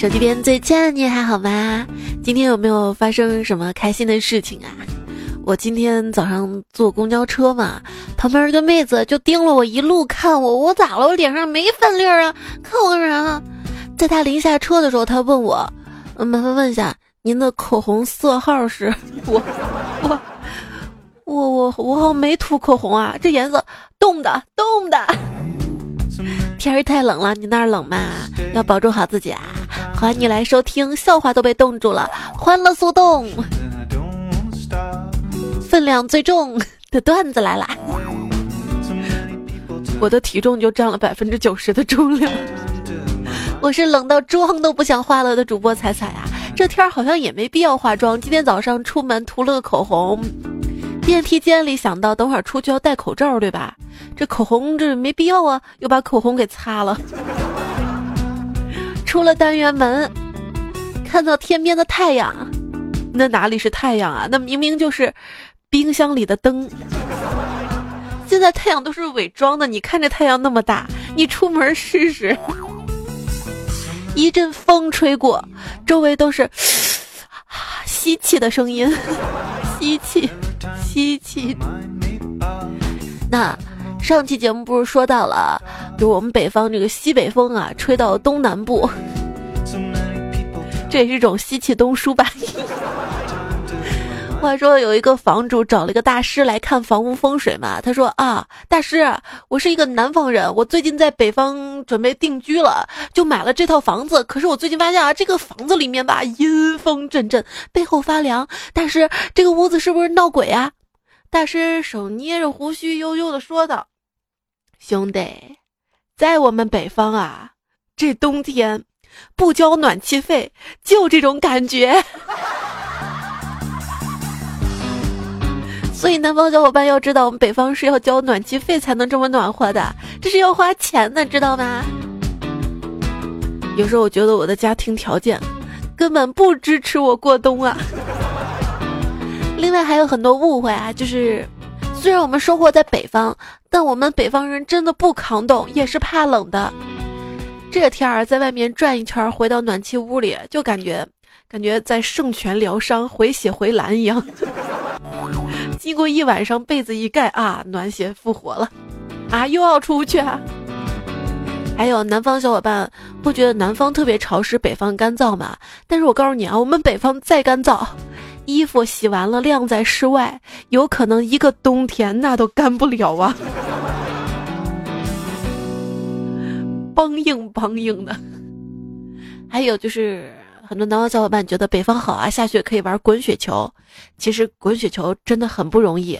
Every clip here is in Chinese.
手机边最亲爱的你还好吗？今天有没有发生什么开心的事情啊？我今天早上坐公交车嘛，旁边一个妹子就盯了我一路看我，我咋了？我脸上没粉粒儿啊？看我干啥？在她临下车的时候，她问我，麻烦问一下您的口红色号是？我我我我我好像没涂口红啊，这颜色冻的冻的。天儿太冷了，你那儿冷吗？要保重好自己啊！欢迎你来收听，笑话都被冻住了，欢乐速冻。分量最重的段子来啦！我的体重就占了百分之九十的重量。我是冷到妆都不想化了的主播彩彩啊！这天儿好像也没必要化妆。今天早上出门涂了个口红，电梯间里想到等会儿出去要戴口罩，对吧？这口红这没必要啊，又把口红给擦了。出了单元门，看到天边的太阳，那哪里是太阳啊？那明明就是。冰箱里的灯，现在太阳都是伪装的。你看这太阳那么大，你出门试试。一阵风吹过，周围都是 吸气的声音，吸气，吸气。那上期节目不是说到了，就我们北方这个西北风啊，吹到东南部，这也是一种西气东输吧。话说有一个房主找了一个大师来看房屋风水嘛，他说啊，大师，我是一个南方人，我最近在北方准备定居了，就买了这套房子。可是我最近发现啊，这个房子里面吧，阴风阵阵，背后发凉。大师，这个屋子是不是闹鬼啊？大师手捏着胡须，悠悠的说道：“兄弟，在我们北方啊，这冬天不交暖气费，就这种感觉。” 所以南方小伙伴要知道，我们北方是要交暖气费才能这么暖和的，这是要花钱的，知道吗？有时候我觉得我的家庭条件根本不支持我过冬啊。另外还有很多误会啊，就是虽然我们生活在北方，但我们北方人真的不抗冻，也是怕冷的。这天儿在外面转一圈，回到暖气屋里，就感觉感觉在圣泉疗伤、回血回蓝一样。经过一晚上被子一盖啊，暖血复活了，啊，又要出去啊！还有南方小伙伴不觉得南方特别潮湿，北方干燥吗？但是我告诉你啊，我们北方再干燥，衣服洗完了晾在室外，有可能一个冬天那都干不了啊，梆硬梆硬的。还有就是。很多南方小伙伴觉得北方好啊，下雪可以玩滚雪球。其实滚雪球真的很不容易，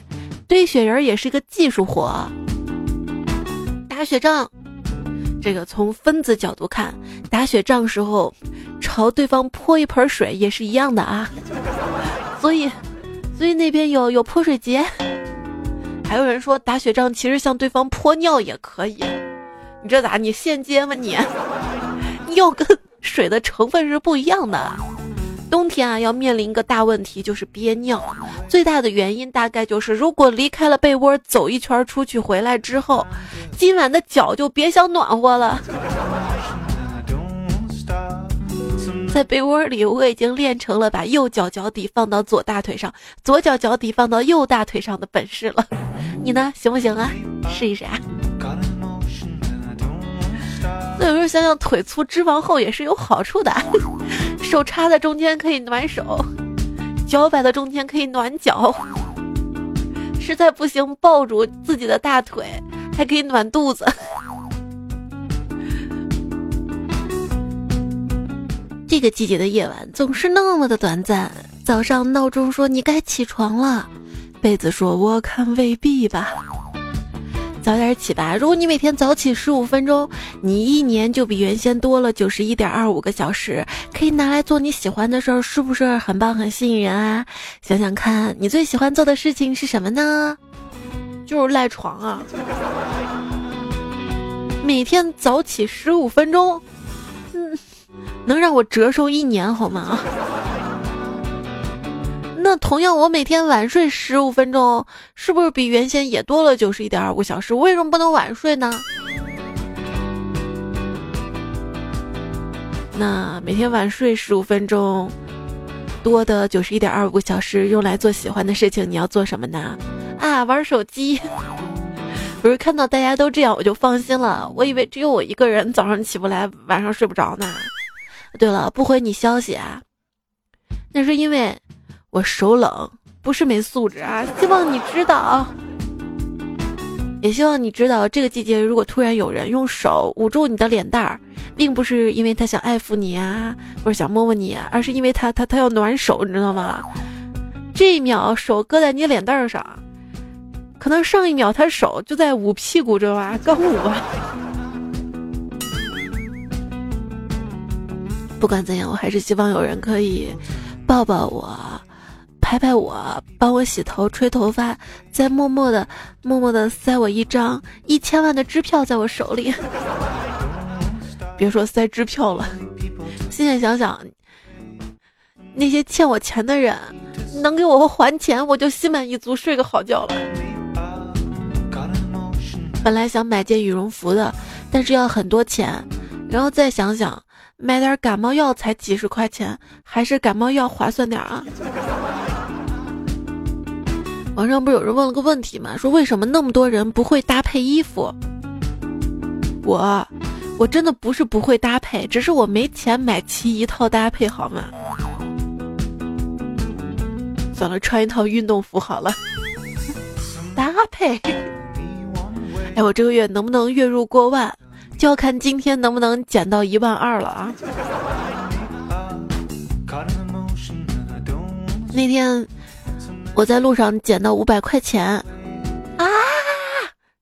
堆雪人也是一个技术活。打雪仗，这个从分子角度看，打雪仗时候朝对方泼一盆水也是一样的啊。所以，所以那边有有泼水节。还有人说打雪仗其实向对方泼尿也可以。你这咋？你现接吗你？尿跟。水的成分是不一样的，冬天啊要面临一个大问题，就是憋尿。最大的原因大概就是，如果离开了被窝走一圈出去回来之后，今晚的脚就别想暖和了。在被窝里，我已经练成了把右脚脚底放到左大腿上，左脚脚底放到右大腿上的本事了。你呢，行不行啊？试一试啊！有时候想想，腿粗脂肪厚也是有好处的。手插在中间可以暖手，脚摆在中间可以暖脚。实在不行，抱住自己的大腿还可以暖肚子。这个季节的夜晚总是那么的短暂。早上闹钟说你该起床了，被子说我看未必吧。早点起吧！如果你每天早起十五分钟，你一年就比原先多了九十一点二五个小时，可以拿来做你喜欢的事儿，是不是很棒、很吸引人啊？想想看你最喜欢做的事情是什么呢？就是赖床啊！每天早起十五分钟，嗯，能让我折寿一年好吗？那同样，我每天晚睡十五分钟，是不是比原先也多了九十一点二五小时？为什么不能晚睡呢？那每天晚睡十五分钟，多的九十一点二五小时用来做喜欢的事情，你要做什么呢？啊，玩手机。不是看到大家都这样，我就放心了。我以为只有我一个人早上起不来，晚上睡不着呢。对了，不回你消息啊，那是因为我手冷，不是没素质啊。希望你知道，也希望你知道，这个季节如果突然有人用手捂住你的脸蛋儿，并不是因为他想爱抚你啊，或者想摸摸你，而是因为他他他要暖手，你知道吗？这一秒手搁在你脸蛋儿上。可能上一秒他手就在捂屁股，知道吧？刚捂完。不管怎样，我还是希望有人可以抱抱我，拍拍我，帮我洗头、吹头发，再默默的、默默的塞我一张一千万的支票在我手里。别说塞支票了，现在想想，那些欠我钱的人能给我还钱，我就心满意足，睡个好觉了。本来想买件羽绒服的，但是要很多钱，然后再想想，买点感冒药才几十块钱，还是感冒药划算点啊。网上不是有人问了个问题吗？说为什么那么多人不会搭配衣服？我，我真的不是不会搭配，只是我没钱买齐一套搭配，好吗？算了，穿一套运动服好了。搭配。哎，我这个月能不能月入过万，就要看今天能不能减到一万二了啊！那天我在路上捡到五百块钱，啊！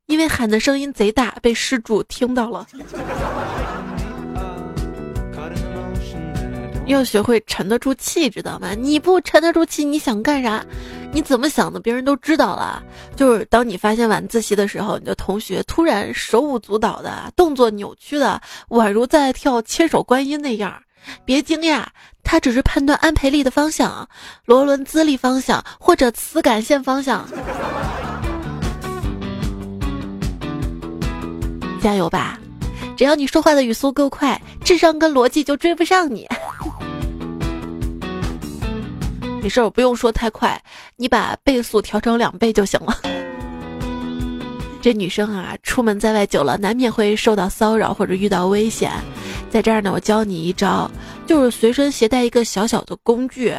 因为喊的声音贼大，被失主听到了。要学会沉得住气，知道吗？你不沉得住气，你想干啥？你怎么想的？别人都知道了。就是当你发现晚自习的时候，你的同学突然手舞足蹈的动作扭曲的，宛如在跳千手观音那样，别惊讶，他只是判断安培力的方向、罗伦兹力方向或者磁感线方向。加油吧！只要你说话的语速够快，智商跟逻辑就追不上你。没事，我不用说太快，你把倍速调成两倍就行了。这女生啊，出门在外久了，难免会受到骚扰或者遇到危险。在这儿呢，我教你一招，就是随身携带一个小小的工具。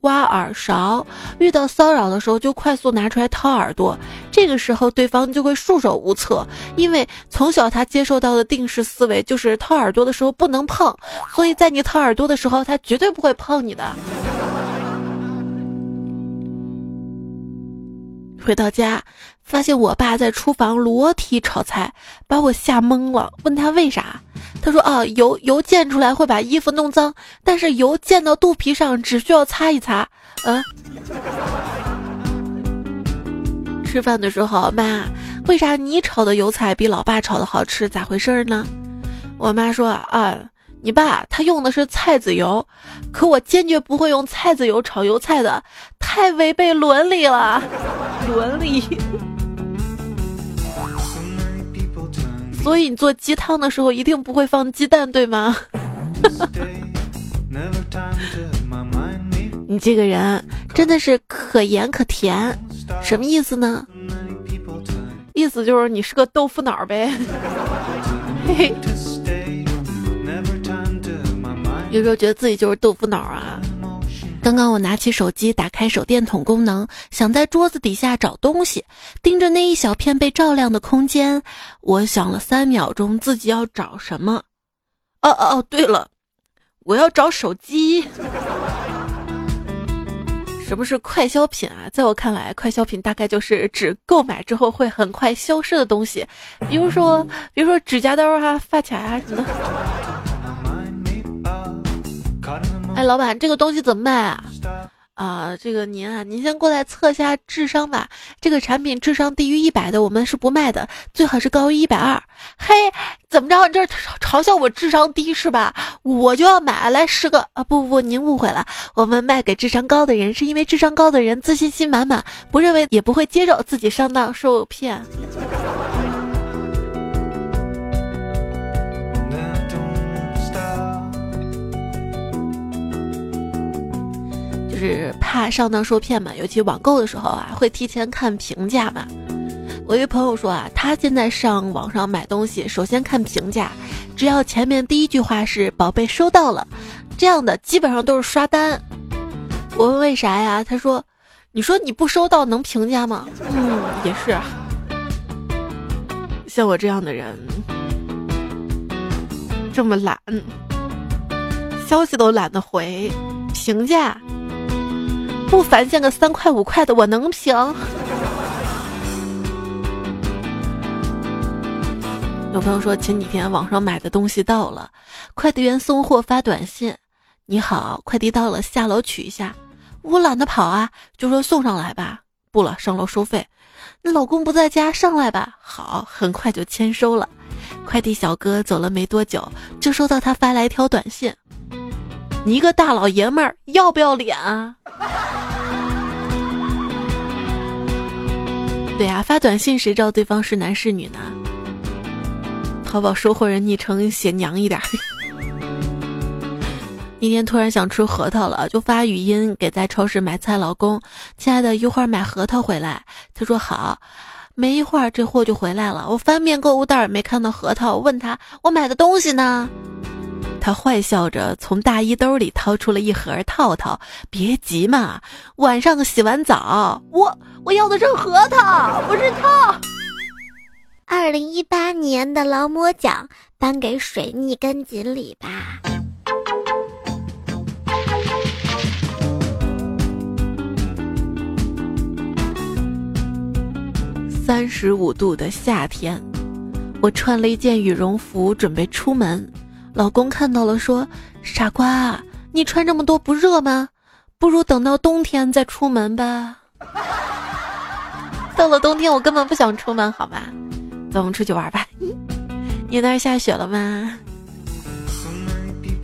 挖耳勺，遇到骚扰的时候就快速拿出来掏耳朵，这个时候对方就会束手无策，因为从小他接受到的定式思维就是掏耳朵的时候不能碰，所以在你掏耳朵的时候，他绝对不会碰你的。回到家，发现我爸在厨房裸体炒菜，把我吓懵了，问他为啥。他说：“啊，油油溅出来会把衣服弄脏，但是油溅到肚皮上只需要擦一擦。”嗯。吃饭的时候，妈，为啥你炒的油菜比老爸炒的好吃？咋回事呢？我妈说：“啊，你爸他用的是菜籽油，可我坚决不会用菜籽油炒油菜的，太违背伦理了，伦理。”所以你做鸡汤的时候一定不会放鸡蛋，对吗？你这个人真的是可盐可甜，什么意思呢？意思就是你是个豆腐脑呗。嘿嘿。有时候觉得自己就是豆腐脑啊。刚刚我拿起手机，打开手电筒功能，想在桌子底下找东西，盯着那一小片被照亮的空间，我想了三秒钟，自己要找什么？哦哦哦，对了，我要找手机。什么是快消品啊？在我看来，快消品大概就是指购买之后会很快消失的东西，比如说，比如说指甲刀啊、发卡啊什么的。哎，老板，这个东西怎么卖啊？啊，这个您啊，您先过来测一下智商吧。这个产品智商低于一百的，我们是不卖的，最好是高于一百二。嘿，怎么着？你这嘲笑我智商低是吧？我就要买来十个啊！不不不，您误会了，我们卖给智商高的人，是因为智商高的人自信心满满，不认为也不会接受自己上当受骗。就是怕上当受骗嘛，尤其网购的时候啊，会提前看评价嘛。我一个朋友说啊，他现在上网上买东西，首先看评价，只要前面第一句话是“宝贝收到了”，这样的基本上都是刷单。我问为啥呀？他说：“你说你不收到能评价吗？”嗯，也是。像我这样的人，这么懒，消息都懒得回，评价不返现个三块五块的，我能平？有朋友说前几天网上买的东西到了，快递员送货发短信：“你好，快递到了，下楼取一下。”我懒得跑啊，就说送上来吧。不了，上楼收费。那老公不在家，上来吧。好，很快就签收了。快递小哥走了没多久，就收到他发来一条短信：“你一个大老爷们儿，要不要脸啊？”对呀，发短信谁知道对方是男是女呢？淘宝收货人昵称写娘一点。今天突然想吃核桃了，就发语音给在超市买菜老公：“亲爱的，一会儿买核桃回来。”他说好。没一会儿，这货就回来了。我翻遍购物袋没看到核桃，问他：“我买的东西呢？”他坏笑着从大衣兜里掏出了一盒套套。别急嘛，晚上洗完澡，我我要的是核桃，不是套。二零一八年的劳模奖颁给水逆跟锦鲤吧。三十五度的夏天，我穿了一件羽绒服准备出门，老公看到了说：“傻瓜，你穿这么多不热吗？不如等到冬天再出门吧。” 到了冬天，我根本不想出门，好吧？走，我们出去玩吧。你那儿下雪了吗？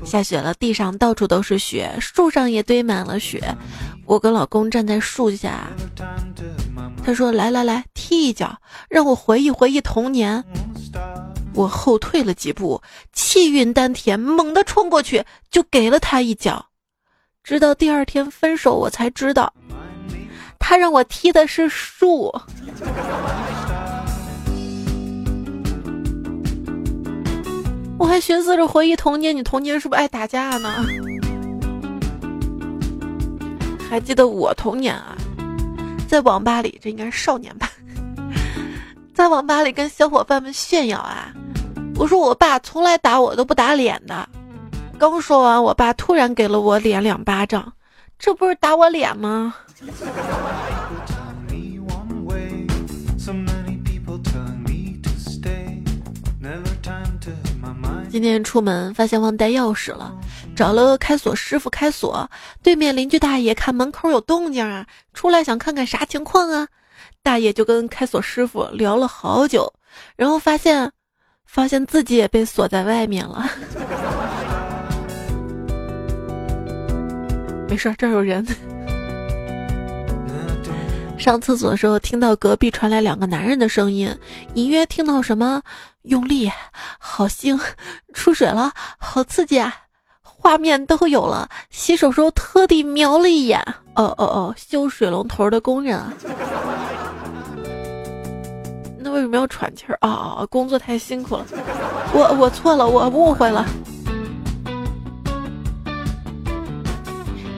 下雪了，地上到处都是雪，树上也堆满了雪。我跟老公站在树下，他说：“来来来，踢一脚，让我回忆回忆童年。”我后退了几步，气运丹田，猛地冲过去就给了他一脚。直到第二天分手，我才知道，他让我踢的是树。我还寻思着回忆童年，你童年是不是爱打架呢？还记得我童年啊，在网吧里，这应该是少年吧，在网吧里跟小伙伴们炫耀啊！我说我爸从来打我都不打脸的。刚说完，我爸突然给了我脸两巴掌，这不是打我脸吗？今天出门发现忘带钥匙了，找了开锁师傅开锁。对面邻居大爷看门口有动静啊，出来想看看啥情况啊。大爷就跟开锁师傅聊了好久，然后发现，发现自己也被锁在外面了。没事，这有人。上厕所的时候，听到隔壁传来两个男人的声音，隐约听到什么“用力”“好腥”“出水了”“好刺激”啊，画面都有了。洗手时候特地瞄了一眼，哦哦哦，修水龙头的工人啊。那为什么要喘气儿啊？工作太辛苦了，我我错了，我误会了。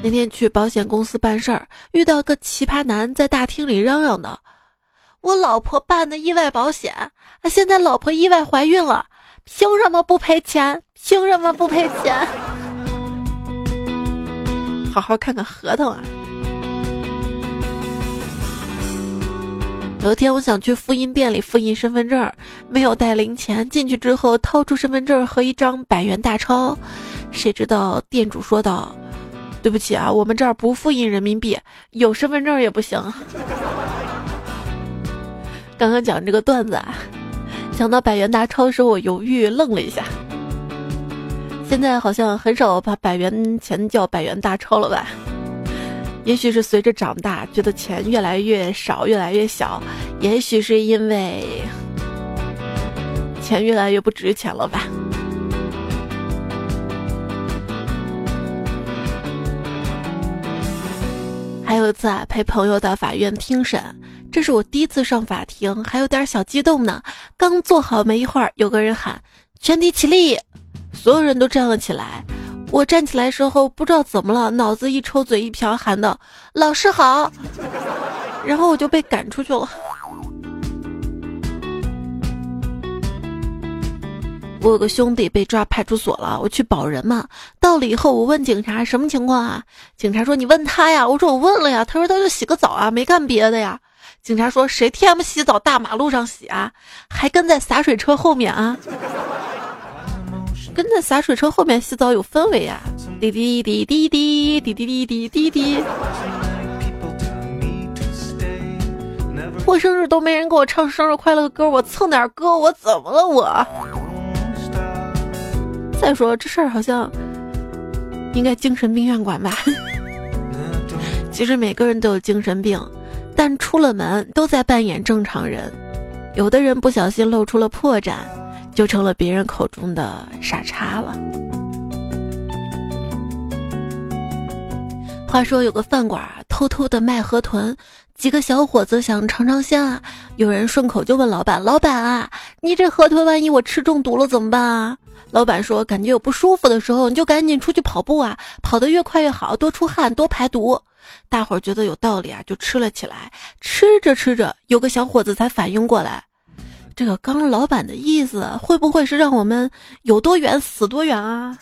那天去保险公司办事儿，遇到个奇葩男在大厅里嚷嚷呢：“我老婆办的意外保险，啊，现在老婆意外怀孕了，凭什么不赔钱？凭什么不赔钱？好好看看合同啊！”有一天，我想去复印店里复印身份证，没有带零钱，进去之后掏出身份证和一张百元大钞，谁知道店主说道。对不起啊，我们这儿不复印人民币，有身份证也不行。刚刚讲这个段子啊，讲到百元大钞时，我犹豫愣了一下。现在好像很少把百元钱叫百元大钞了吧？也许是随着长大，觉得钱越来越少，越来越小；也许是因为钱越来越不值钱了吧？还有一次啊，陪朋友到法院听审，这是我第一次上法庭，还有点小激动呢。刚坐好没一会儿，有个人喊：“全体起立！”所有人都站了起来。我站起来时候，不知道怎么了，脑子一抽，嘴一瓢，喊道：“老师好！” 然后我就被赶出去了。我有个兄弟被抓派出所了，我去保人嘛。到了以后，我问警察什么情况啊？警察说你问他呀。我说我问了呀。他说他就洗个澡啊，没干别的呀。警察说谁 T M 洗澡大马路上洗啊？还跟在洒水车后面啊？跟在洒水车后面洗澡有氛围呀！滴滴滴滴滴滴滴滴滴滴滴。过生日都没人给我唱生日快乐歌，我蹭点歌，我怎么了我？再说这事儿好像应该精神病院管吧？其实每个人都有精神病，但出了门都在扮演正常人。有的人不小心露出了破绽，就成了别人口中的傻叉了。话说有个饭馆偷偷的卖河豚，几个小伙子想尝尝鲜啊。有人顺口就问老板：“老板啊，你这河豚万一我吃中毒了怎么办啊？”老板说：“感觉有不舒服的时候，你就赶紧出去跑步啊，跑得越快越好，多出汗，多排毒。”大伙儿觉得有道理啊，就吃了起来。吃着吃着，有个小伙子才反应过来，这个刚老板的意思会不会是让我们有多远死多远啊？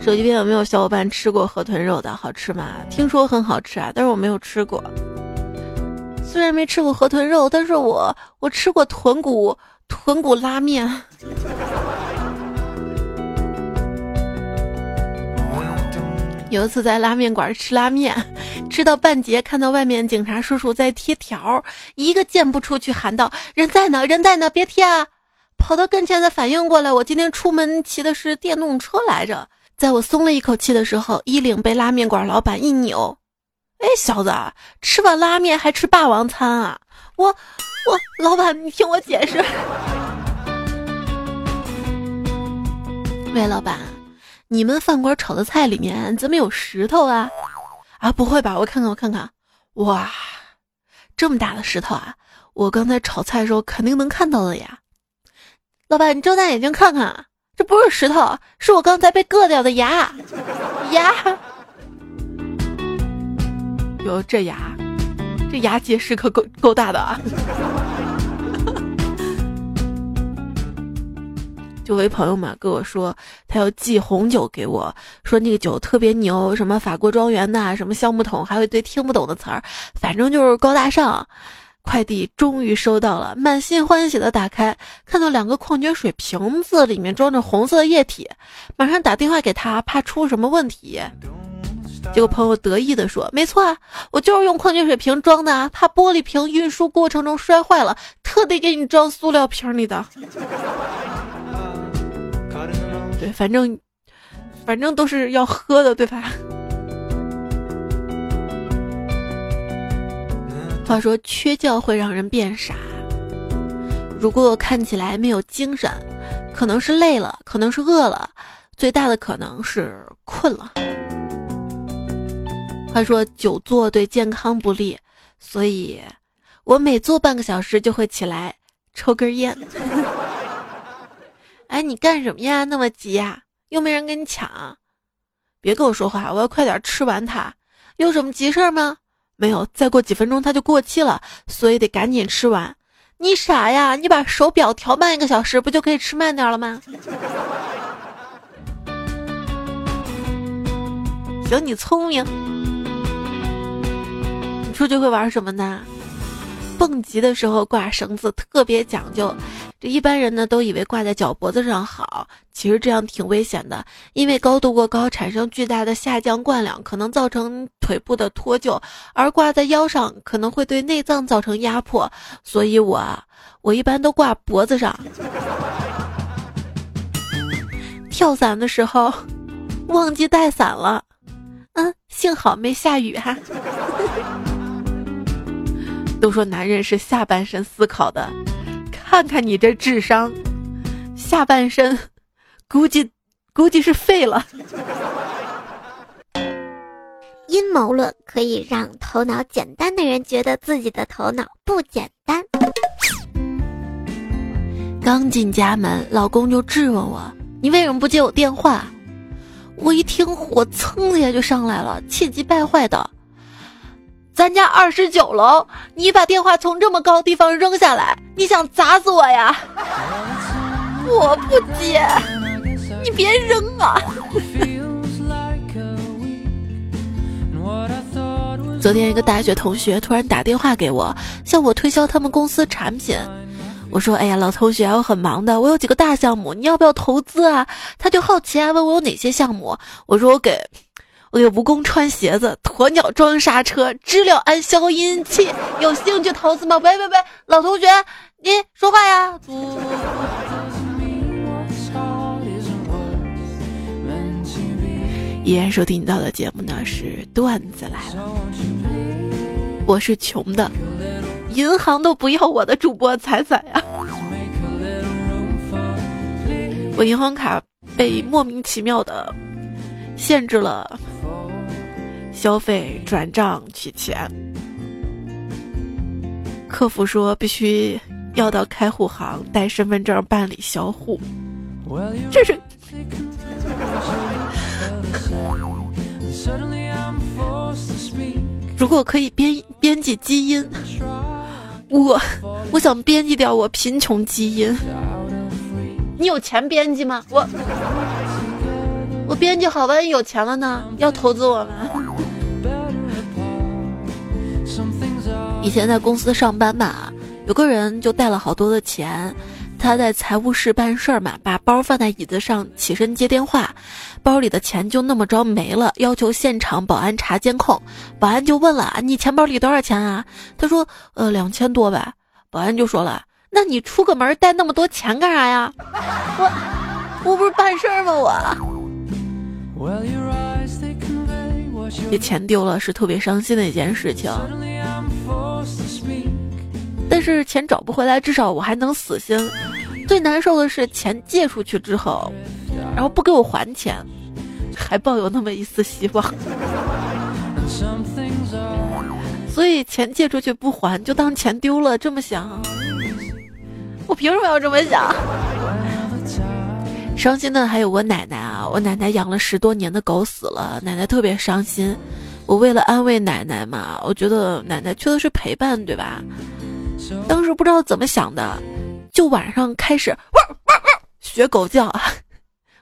手机边有没有小伙伴吃过河豚肉的？好吃吗？听说很好吃啊，但是我没有吃过。虽然没吃过河豚肉，但是我我吃过豚骨豚骨拉面。有一次在拉面馆吃拉面，吃到半截，看到外面警察叔叔在贴条，一个箭步出去喊道：“人在呢，人在呢，别贴啊！”跑到跟前才反应过来，我今天出门骑的是电动车来着。在我松了一口气的时候，衣领被拉面馆老板一扭。哎，小子，吃完拉面还吃霸王餐啊？我我老板，你听我解释。喂，老板，你们饭馆炒的菜里面怎么有石头啊？啊，不会吧？我看看，我看看。哇，这么大的石头啊！我刚才炒菜的时候肯定能看到的呀。老板，你睁大眼睛看看，这不是石头，是我刚才被割掉的牙牙。哟，这牙，这牙结石可够够大的啊！就位朋友嘛跟我说，他要寄红酒给我，说那个酒特别牛，什么法国庄园的，什么橡木桶，还有一堆听不懂的词儿，反正就是高大上。快递终于收到了，满心欢喜的打开，看到两个矿泉水瓶子，里面装着红色液体，马上打电话给他，怕出什么问题。结果朋友得意地说：“没错啊，我就是用矿泉水瓶装的啊，怕玻璃瓶运输过程中摔坏了，特地给你装塑料瓶里的。”对，反正反正都是要喝的，对吧？话说缺觉会让人变傻，如果看起来没有精神，可能是累了，可能是饿了，最大的可能是困了。他说久坐对健康不利，所以我每坐半个小时就会起来抽根烟。哎，你干什么呀？那么急呀？又没人跟你抢？别跟我说话，我要快点吃完它。有什么急事儿吗？没有，再过几分钟它就过期了，所以得赶紧吃完。你傻呀？你把手表调慢一个小时，不就可以吃慢点了吗？行，你聪明。出去会玩什么呢？蹦极的时候挂绳子特别讲究，这一般人呢都以为挂在脚脖子上好，其实这样挺危险的，因为高度过高产生巨大的下降惯量，可能造成腿部的脱臼，而挂在腰上可能会对内脏造成压迫，所以我 我一般都挂脖子上。跳伞的时候忘记带伞了，嗯，幸好没下雨哈。都说男人是下半身思考的，看看你这智商，下半身估计估计是废了。阴谋论可以让头脑简单的人觉得自己的头脑不简单。刚进家门，老公就质问我：“你为什么不接我电话？”我一听，火蹭一下就上来了，气急败坏的：“咱家二十九楼，你把电话从这么高地方扔下来，你想砸死我呀？”我不接，你别扔啊！昨天一个大学同学突然打电话给我，向我推销他们公司产品。我说：“哎呀，老同学，我很忙的，我有几个大项目，你要不要投资啊？”他就好奇啊，问我有哪些项目。我说：“我给，我有蜈蚣穿鞋子，鸵鸟装刹车，知了安消音器，有兴趣投资吗？”喂喂喂，老同学，你说话呀！依然收听到的节目呢是段子来了，我是穷的，银行都不要我的主播彩彩呀，我银行卡被莫名其妙的限制了消费转账取钱，客服说必须要到开户行带身份证办理销户，这是。如果可以编编辑基因，我我想编辑掉我贫穷基因。你有钱编辑吗？我我编辑好，万一有钱了呢？要投资我吗？以前在公司上班嘛，有个人就带了好多的钱。他在财务室办事儿嘛，把包放在椅子上，起身接电话，包里的钱就那么着没了，要求现场保安查监控。保安就问了：“你钱包里多少钱啊？”他说：“呃，两千多吧。”保安就说了：“那你出个门带那么多钱干啥呀？”我我不是办事儿吗？我这钱丢了是特别伤心的一件事情。但是钱找不回来，至少我还能死心。最难受的是钱借出去之后，然后不给我还钱，还抱有那么一丝希望。所以钱借出去不还，就当钱丢了。这么想，我凭什么要这么想？伤心的还有我奶奶啊！我奶奶养了十多年的狗死了，奶奶特别伤心。我为了安慰奶奶嘛，我觉得奶奶缺的是陪伴，对吧？当时不知道怎么想的，就晚上开始汪汪汪学狗叫！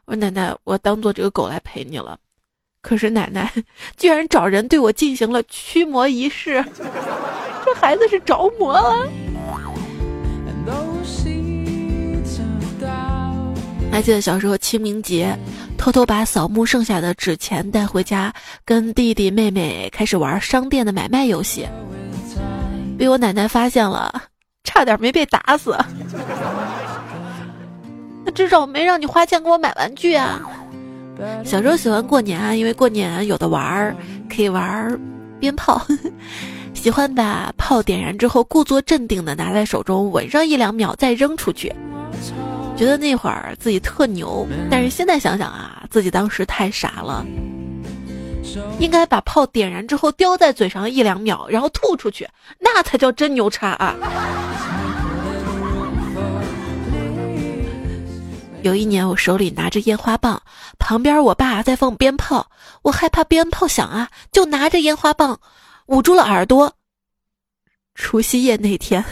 我说奶奶，我当做这个狗来陪你了。可是奶奶居然找人对我进行了驱魔仪式，这孩子是着魔了。还记得小时候清明节，偷偷把扫墓剩下的纸钱带回家，跟弟弟妹妹开始玩商店的买卖游戏。被我奶奶发现了，差点没被打死。那至少没让你花钱给我买玩具啊。小时候喜欢过年啊，因为过年有的玩儿，可以玩鞭炮。喜欢把炮点燃之后，故作镇定的拿在手中，稳上一两秒再扔出去，觉得那会儿自己特牛。但是现在想想啊，自己当时太傻了。应该把炮点燃之后叼在嘴上一两秒，然后吐出去，那才叫真牛叉啊！有一年我手里拿着烟花棒，旁边我爸在放鞭炮，我害怕鞭炮响啊，就拿着烟花棒捂住了耳朵。除夕夜那天，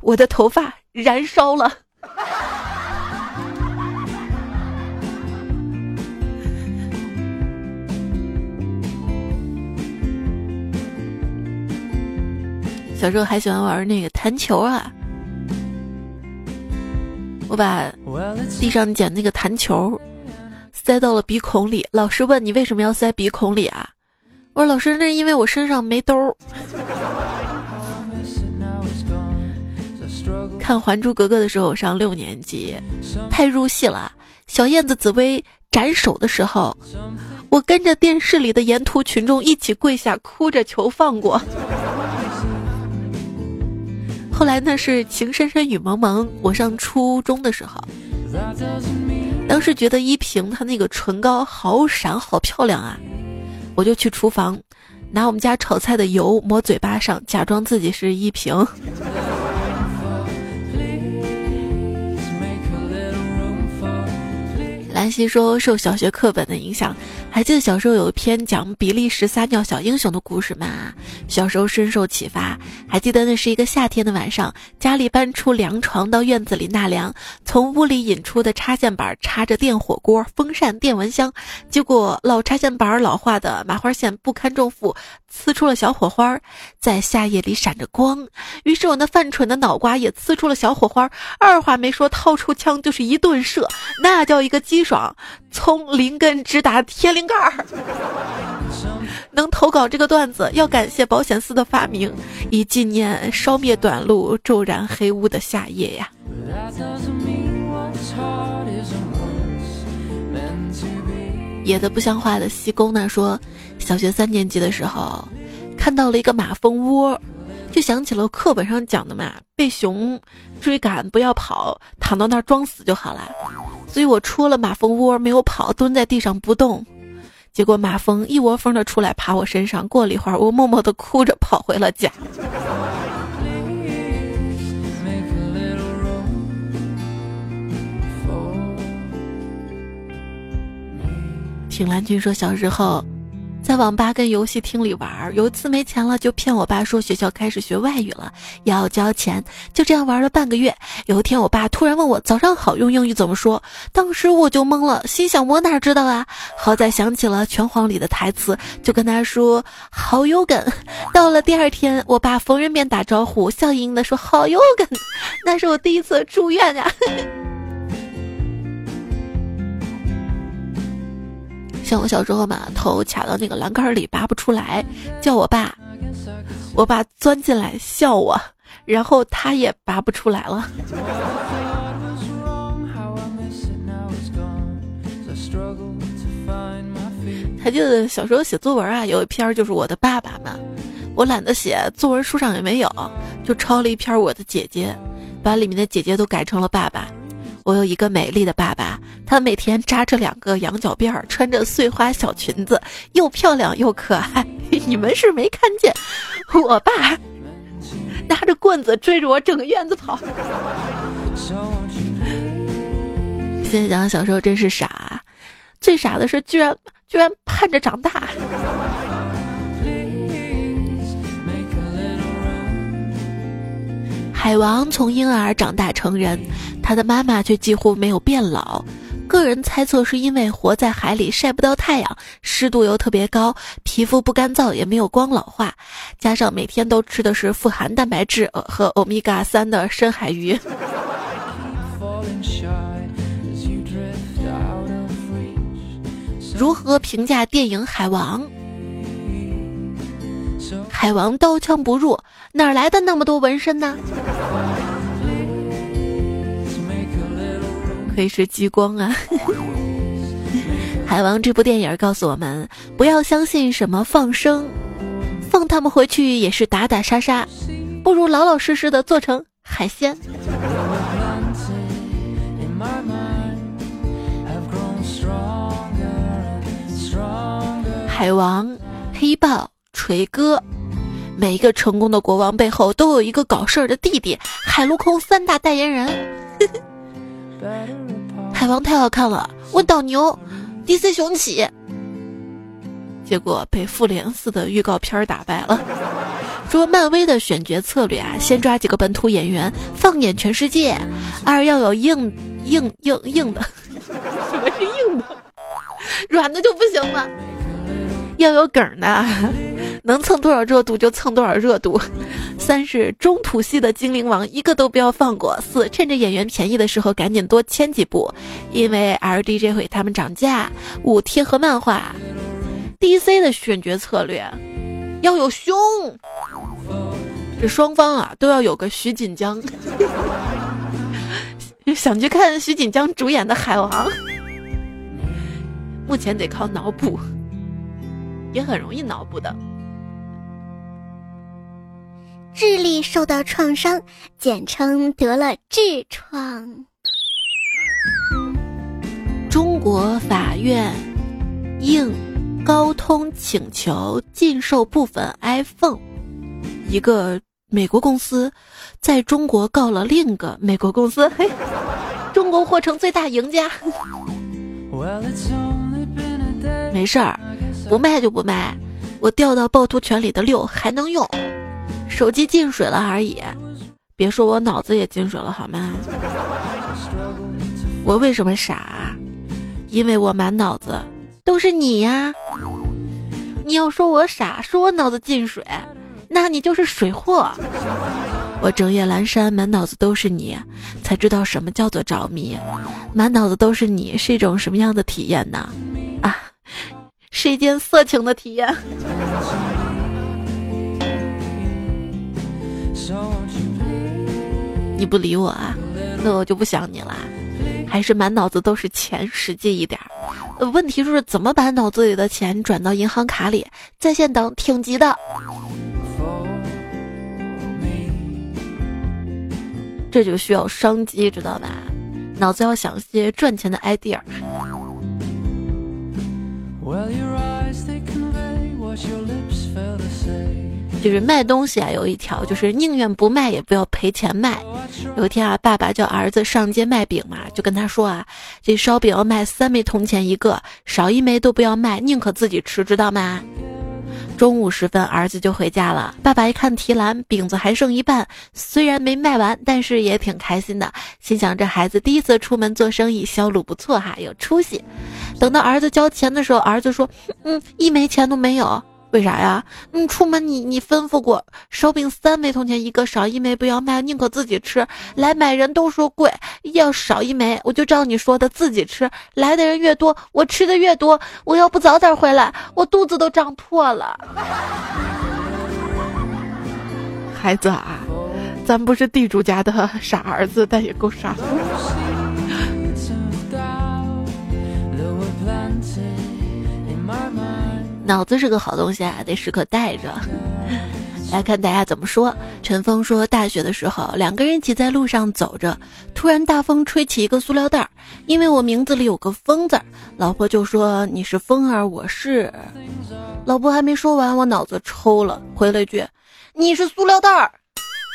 我的头发燃烧了。小时候还喜欢玩那个弹球啊！我把地上捡那个弹球塞到了鼻孔里。老师问你为什么要塞鼻孔里啊？我说老师，那是因为我身上没兜。看《还珠格格》的时候，上六年级，太入戏了。小燕子紫薇斩首的时候，我跟着电视里的沿途群众一起跪下，哭着求放过。后来呢是情深深雨蒙蒙。我上初中的时候，当时觉得依萍她那个唇膏好闪好漂亮啊，我就去厨房拿我们家炒菜的油抹嘴巴上，假装自己是依萍。兰溪说：“受小学课本的影响，还记得小时候有一篇讲比利时撒尿小英雄的故事吗？小时候深受启发。还记得那是一个夏天的晚上，家里搬出凉床到院子里纳凉，从屋里引出的插线板插着电火锅、风扇、电蚊香，结果老插线板老化的麻花线不堪重负，呲出了小火花，在夏夜里闪着光。于是我那犯蠢的脑瓜也呲出了小火花，二话没说，掏出枪就是一顿射，那叫一个激！”爽，从灵根直达天灵盖儿。能投稿这个段子，要感谢保险丝的发明，以纪念烧灭短路、骤然黑屋的夏夜呀。野的不像话的西宫呢说，小学三年级的时候，看到了一个马蜂窝，就想起了课本上讲的嘛，被熊追赶不要跑，躺到那儿装死就好了。所以我出了马蜂窝，没有跑，蹲在地上不动，结果马蜂一窝蜂的出来爬我身上。过了一会儿，我默默的哭着跑回了家。听蓝军说，小时候。在网吧跟游戏厅里玩，有一次没钱了，就骗我爸说学校开始学外语了，要交钱。就这样玩了半个月。有一天，我爸突然问我早上好用英语怎么说，当时我就懵了，心想我哪知道啊？好在想起了拳皇里的台词，就跟他说好有梗。到了第二天，我爸逢人便打招呼，笑盈盈的说好有梗。那是我第一次住院呀。像我小时候嘛，头卡到那个栏杆里拔不出来，叫我爸，我爸钻进来笑我，然后他也拔不出来了。还记得小时候写作文啊，有一篇就是我的爸爸嘛，我懒得写，作文书上也没有，就抄了一篇我的姐姐，把里面的姐姐都改成了爸爸。我有一个美丽的爸爸，他每天扎着两个羊角辫儿，穿着碎花小裙子，又漂亮又可爱。你们是没看见，我爸拿着棍子追着我整个院子跑。现在想小时候真是傻，最傻的是居然居然盼着长大。海王从婴儿长大成人，他的妈妈却几乎没有变老。个人猜测是因为活在海里晒不到太阳，湿度又特别高，皮肤不干燥也没有光老化，加上每天都吃的是富含蛋白质和欧米伽三的深海鱼。如何评价电影《海王》？海王刀枪不入，哪来的那么多纹身呢？可以是激光啊！海王这部电影告诉我们，不要相信什么放生，放他们回去也是打打杀杀，不如老老实实的做成海鲜。海王、黑豹、锤哥。每一个成功的国王背后都有一个搞事儿的弟弟，海陆空三大代言人。海王太好看了，我倒牛，DC 雄起，结果被复联四的预告片打败了。说漫威的选角策略啊，先抓几个本土演员，放眼全世界；二要有硬硬硬硬的，什么是硬的？软的就不行了，要有梗的。能蹭多少热度就蹭多少热度。三是中土系的精灵王，一个都不要放过。四趁着演员便宜的时候赶紧多签几部，因为 LDJ 会他们涨价。五贴合漫画。DC 的选角策略要有胸，这双方啊都要有个徐锦江。想去看徐锦江主演的海王，目前得靠脑补，也很容易脑补的。智力受到创伤，简称得了痔疮。中国法院应高通请求禁售部分 iPhone，一个美国公司在中国告了另一个美国公司，嘿，中国或成最大赢家。没事儿，不卖就不卖，我掉到趵突泉里的六还能用，手机进水了而已。别说我脑子也进水了好吗？我为什么傻？因为我满脑子都是你呀！你要说我傻，说我脑子进水，那你就是水货。我整夜阑珊，满脑子都是你，才知道什么叫做着迷。满脑子都是你是一种什么样的体验呢？啊，是一件色情的体验。你不理我啊，那我就不想你了。还是满脑子都是钱，实际一点儿。问题就是怎么把脑子里的钱转到银行卡里？在线等，挺急的。这就需要商机，知道吧？脑子要想些赚钱的 idea。就是卖东西啊，有一条就是宁愿不卖也不要赔钱卖。有一天啊，爸爸叫儿子上街卖饼嘛，就跟他说啊，这烧饼要卖三枚铜钱一个，少一枚都不要卖，宁可自己吃，知道吗？中午时分，儿子就回家了。爸爸一看提篮，饼子还剩一半，虽然没卖完，但是也挺开心的，心想这孩子第一次出门做生意，销路不错哈，有出息。等到儿子交钱的时候，儿子说：“嗯，一枚钱都没有。”为啥呀？你出门你你吩咐过，烧饼三枚铜钱一个，少一枚不要卖，宁可自己吃。来买人都说贵，要少一枚，我就照你说的自己吃。来的人越多，我吃的越多。我要不早点回来，我肚子都胀破了。孩子啊，咱不是地主家的傻儿子，但也够傻。脑子是个好东西啊，得时刻带着。来看大家怎么说。陈峰说，大学的时候，两个人一起在路上走着，突然大风吹起一个塑料袋儿，因为我名字里有个“风”字，老婆就说：“你是风儿，我是……”老婆还没说完，我脑子抽了，回了一句：“你是塑料袋儿。”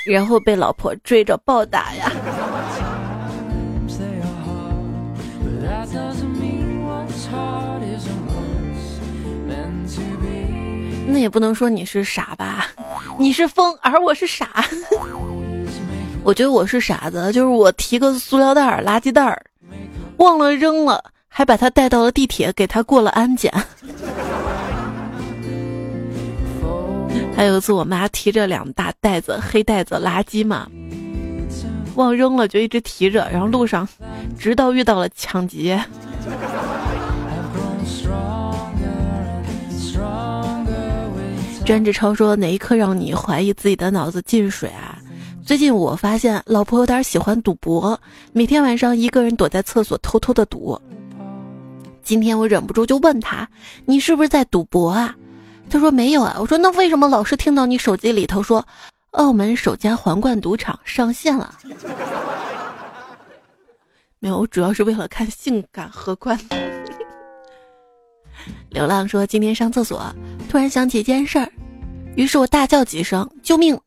然后被老婆追着暴打呀。那也不能说你是傻吧？你是疯，而我是傻。我觉得我是傻子，就是我提个塑料袋儿、垃圾袋儿，忘了扔了，还把它带到了地铁，给他过了安检。还有一次，我妈提着两大袋子黑袋子垃圾嘛，忘扔了，就一直提着，然后路上，直到遇到了抢劫。詹志超说：“哪一刻让你怀疑自己的脑子进水啊？”最近我发现老婆有点喜欢赌博，每天晚上一个人躲在厕所偷偷的赌。今天我忍不住就问他：“你是不是在赌博啊？”他说：“没有啊。”我说：“那为什么老是听到你手机里头说澳门首家皇冠赌场上线了？” 没有，我主要是为了看性感荷官。流浪说：“今天上厕所，突然想起一件事儿，于是我大叫几声‘救命’，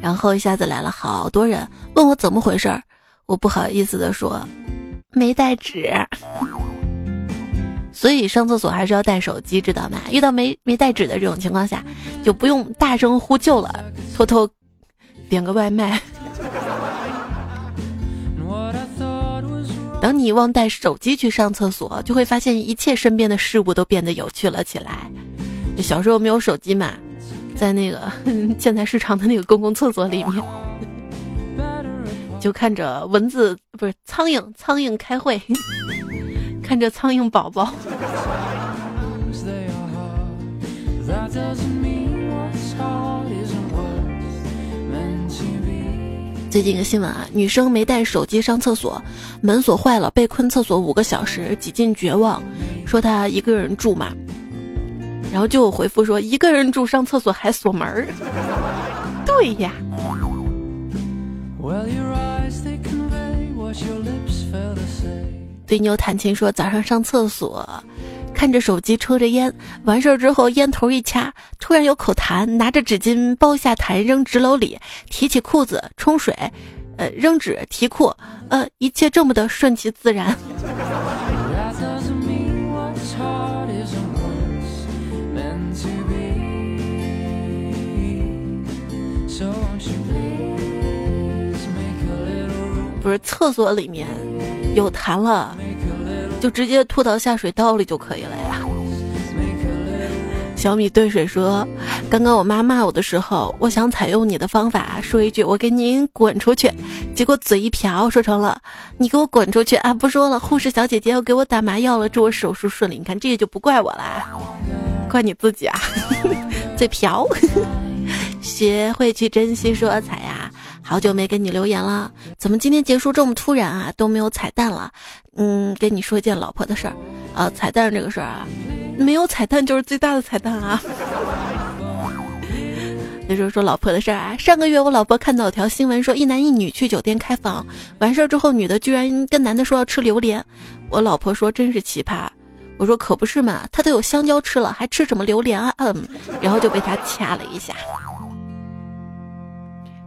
然后一下子来了好多人问我怎么回事儿。我不好意思的说，没带纸。所以上厕所还是要带手机，知道吗？遇到没没带纸的这种情况下，就不用大声呼救了，偷偷点个外卖。”等你忘带手机去上厕所，就会发现一切身边的事物都变得有趣了起来。小时候没有手机嘛，在那个 建材市场的那个公共厕所里面，就看着蚊子不是苍蝇，苍蝇开会，看着苍蝇宝宝。最近一个新闻啊，女生没带手机上厕所，门锁坏了，被困厕所五个小时，几近绝望，说她一个人住嘛，然后就有回复说一个人住上厕所还锁门儿，对呀。对牛弹琴说：“早上上厕所，看着手机抽着烟，完事儿之后烟头一掐，突然有口痰，拿着纸巾包下痰扔纸篓里，提起裤子冲水，呃，扔纸提裤，呃，一切这么的顺其自然。”不是厕所里面有痰了，就直接吐到下水道里就可以了呀。小米兑水说：“刚刚我妈骂我的时候，我想采用你的方法，说一句‘我给您滚出去’，结果嘴一瓢，说成了‘你给我滚出去’啊！不说了，护士小姐姐又给我打麻药了，祝我手术顺利。你看这个就不怪我啦，怪你自己啊，嘴瓢。学会去珍惜，说彩呀。”好久没给你留言了，怎么今天结束这么突然啊？都没有彩蛋了。嗯，跟你说一件老婆的事儿，啊，彩蛋这个事儿啊，没有彩蛋就是最大的彩蛋啊。那时候说老婆的事儿啊，上个月我老婆看到有条新闻说一男一女去酒店开房，完事儿之后女的居然跟男的说要吃榴莲，我老婆说真是奇葩，我说可不是嘛，他都有香蕉吃了，还吃什么榴莲啊？嗯，然后就被他掐了一下。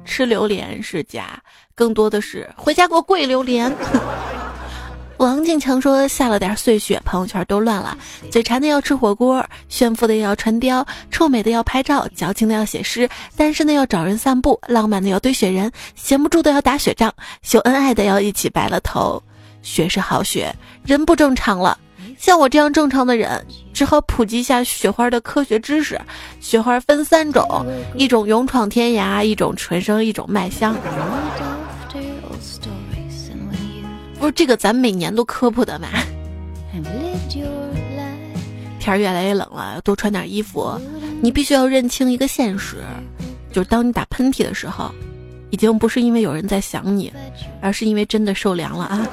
吃榴莲是假，更多的是回家给我跪榴莲。王静强说下了点碎雪，朋友圈都乱了。嘴馋的要吃火锅，炫富的要穿貂，臭美的要拍照，矫情的要写诗，单身的要找人散步，浪漫的要堆雪人，闲不住的要打雪仗，秀恩爱的要一起白了头。雪是好雪，人不正常了。像我这样正常的人，只好普及一下雪花的科学知识。雪花分三种，一种勇闯天涯，一种纯生，一种麦香。不是这个，咱每年都科普的嘛。天儿越来越冷了，多穿点衣服。你必须要认清一个现实，就是当你打喷嚏的时候，已经不是因为有人在想你，而是因为真的受凉了啊。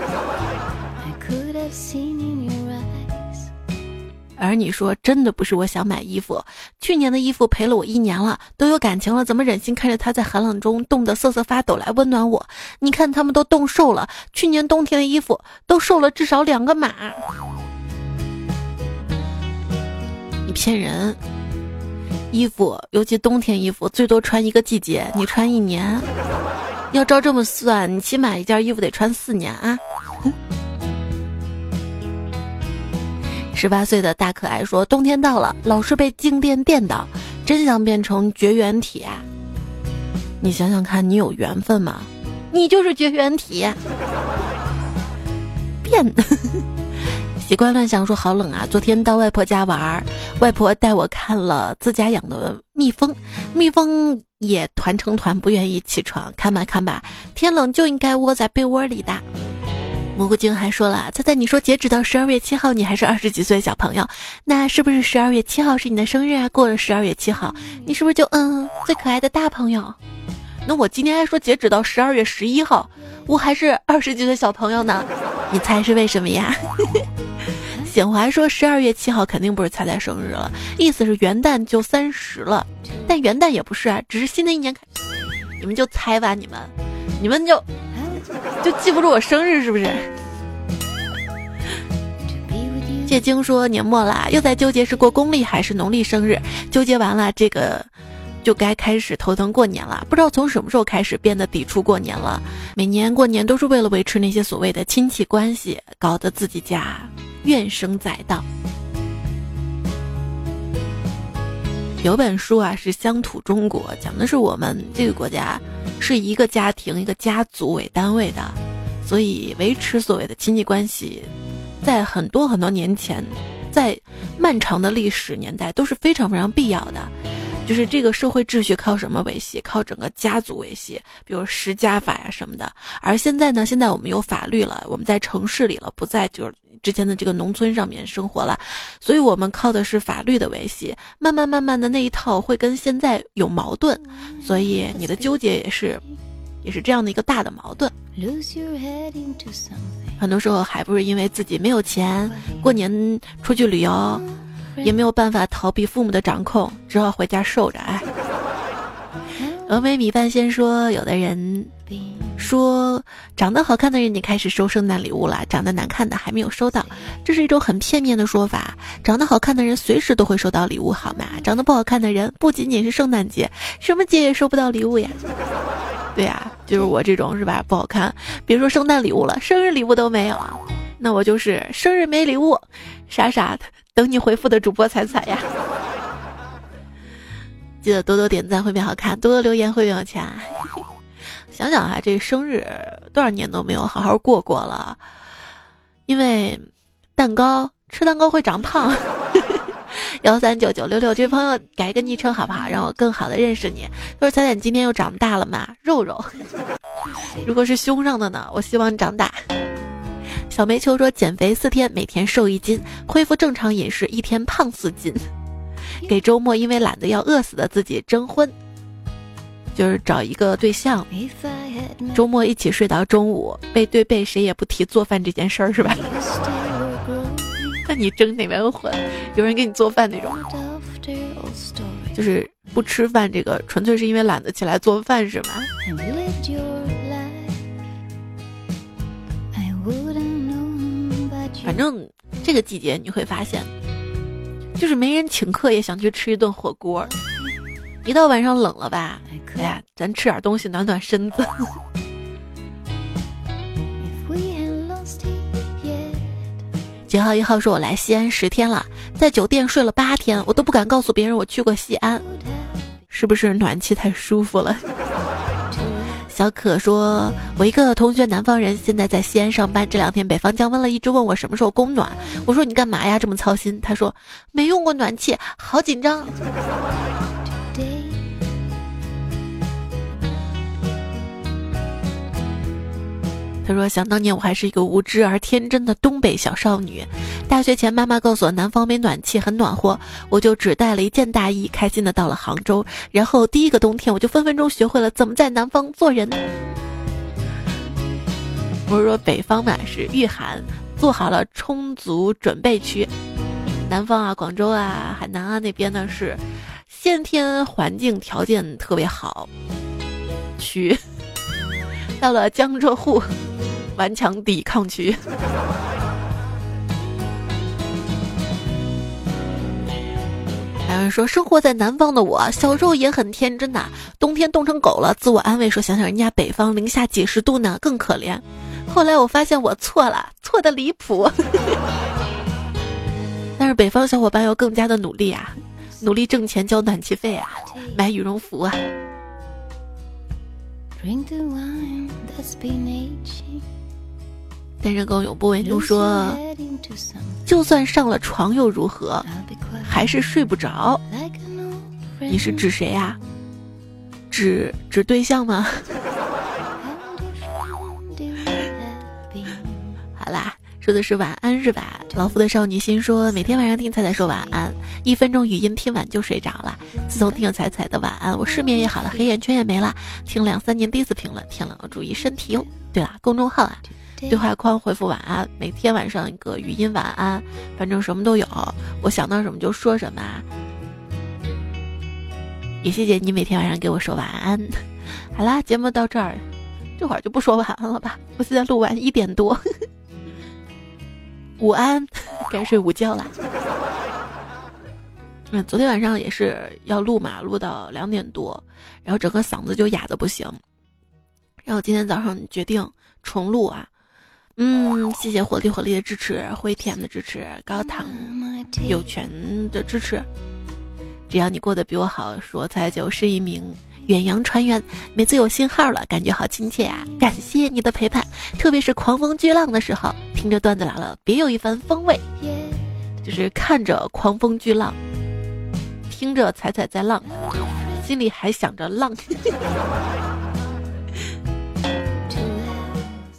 而你说真的不是我想买衣服，去年的衣服陪了我一年了，都有感情了，怎么忍心看着它在寒冷中冻得瑟瑟发抖来温暖我？你看他们都冻瘦了，去年冬天的衣服都瘦了至少两个码。你骗人！衣服，尤其冬天衣服，最多穿一个季节，你穿一年。要照这么算，你起码一件衣服得穿四年啊。十八岁的大可爱说：“冬天到了，老是被静电电到，真想变成绝缘体啊！你想想看，你有缘分吗？你就是绝缘体。变。习惯乱想说好冷啊！昨天到外婆家玩，外婆带我看了自家养的蜜蜂，蜜蜂也团成团，不愿意起床。看吧看吧，天冷就应该窝在被窝里的。”蘑菇精还说了：“猜猜你说截止到十二月七号，你还是二十几岁小朋友，那是不是十二月七号是你的生日啊？过了十二月七号，你是不是就嗯最可爱的大朋友？那我今天还说截止到十二月十一号，我还是二十几岁小朋友呢？你猜是为什么呀？”显华说：“十二月七号肯定不是猜猜生日了，意思是元旦就三十了，但元旦也不是啊，只是新的一年开，你们就猜吧，你们，你们就。” 就记不住我生日是不是？谢晶说年末啦，又在纠结是过公历还是农历生日。纠结完了，这个就该开始头疼过年了。不知道从什么时候开始变得抵触过年了。每年过年都是为了维持那些所谓的亲戚关系，搞得自己家怨声载道。有本书啊，是《乡土中国》，讲的是我们这个国家是一个家庭、一个家族为单位的，所以维持所谓的亲戚关系，在很多很多年前，在漫长的历史年代都是非常非常必要的。就是这个社会秩序靠什么维系？靠整个家族维系，比如十家法呀什么的。而现在呢，现在我们有法律了，我们在城市里了，不在就是之前的这个农村上面生活了，所以我们靠的是法律的维系。慢慢慢慢的那一套会跟现在有矛盾，所以你的纠结也是，也是这样的一个大的矛盾。很多时候还不是因为自己没有钱，过年出去旅游。也没有办法逃避父母的掌控，只好回家受着。哎，峨眉米饭先说，有的人说长得好看的人你开始收圣诞礼物了，长得难看的还没有收到，这是一种很片面的说法。长得好看的人随时都会收到礼物，好吗？长得不好看的人不仅仅是圣诞节，什么节也收不到礼物呀。对呀，就是我这种是吧？不好看，别说圣诞礼物了，生日礼物都没有，那我就是生日没礼物，傻傻的等你回复的主播彩彩呀。记得多多点赞会变好看，多多留言会变有钱。想想啊，这生日多少年都没有好好过过了，因为蛋糕吃蛋糕会长胖。幺三九九六六，这位朋友改一个昵称好不好？让我更好的认识你。他说彩彩，你今天又长大了吗？肉肉，如果是胸上的呢？我希望你长大。小煤球说减肥四天，每天瘦一斤，恢复正常饮食，一天胖四斤。给周末因为懒得要饿死的自己征婚，就是找一个对象，周末一起睡到中午，背对背谁也不提做饭这件事儿，是吧？那你争哪门婚？有人给你做饭那种，就是不吃饭，这个纯粹是因为懒得起来做饭，是吗？反正这个季节你会发现。就是没人请客也想去吃一顿火锅，一到晚上冷了吧？哎呀，咱吃点东西暖暖身子。几号一号说：“我来西安十天了，在酒店睡了八天，我都不敢告诉别人我去过西安，是不是暖气太舒服了？” 小可说：“我一个同学，南方人，现在在西安上班。这两天北方降温了，一直问我什么时候供暖。我说你干嘛呀，这么操心？他说没用过暖气，好紧张。”他说：“想当年我还是一个无知而天真的东北小少女，大学前妈妈告诉我南方没暖气很暖和，我就只带了一件大衣，开心的到了杭州。然后第一个冬天我就分分钟学会了怎么在南方做人。不是说北方嘛是御寒，做好了充足准备区。南方啊，广州啊，海南啊那边呢是先天环境条件特别好区。到了江浙沪。”顽强抵抗区。还 有人说，生活在南方的我，小时候也很天真呐。冬天冻成狗了，自我安慰说：“想想人家北方零下几十度呢，更可怜。”后来我发现我错了，错的离谱。但是北方小伙伴要更加的努力啊，努力挣钱交暖气费啊，买羽绒服啊。单身狗永不为奴说：“就算上了床又如何，还是睡不着。你是指谁呀？指指对象吗？” 好啦，说的是晚安是吧？老夫的少女心说：“每天晚上听彩彩说晚安，一分钟语音听完就睡着了。自从听了彩彩的晚安，我失眠也好了，黑眼圈也没了。听两三年第一次评论，天冷了注意身体哟。对了，公众号啊。”对话框回复晚安，每天晚上一个语音晚安，反正什么都有，我想到什么就说什么。也谢谢你每天晚上给我说晚安。好啦，节目到这儿，这会儿就不说晚安了吧？我现在录完一点多，午安，该睡午觉了。嗯，昨天晚上也是要录嘛，录到两点多，然后整个嗓子就哑的不行，然后今天早上决定重录啊。嗯，谢谢火力火力的支持，灰甜的支持，高糖有权的支持。只要你过得比我好，说才就是一名远洋船员。每次有信号了，感觉好亲切啊！感谢你的陪伴，特别是狂风巨浪的时候，听着段子来了，别有一番风味。就是看着狂风巨浪，听着彩彩在浪，心里还想着浪。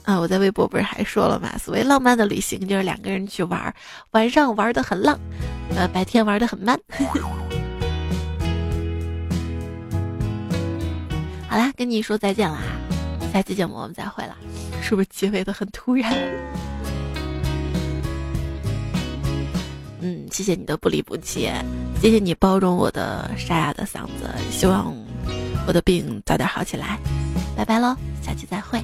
啊，我在微博不是还说了嘛？所谓浪漫的旅行就是两个人去玩，晚上玩的很浪，呃，白天玩的很慢。好啦，跟你说再见啦，下期节目我们再会了，是不是结尾的很突然？嗯，谢谢你的不离不弃，谢谢你包容我的沙哑的嗓子，希望。我的病早点好起来。拜拜喽，下期再会。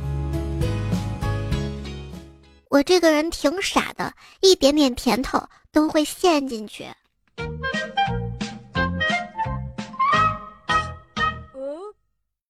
我这个人挺傻的一点点甜头都会陷进去。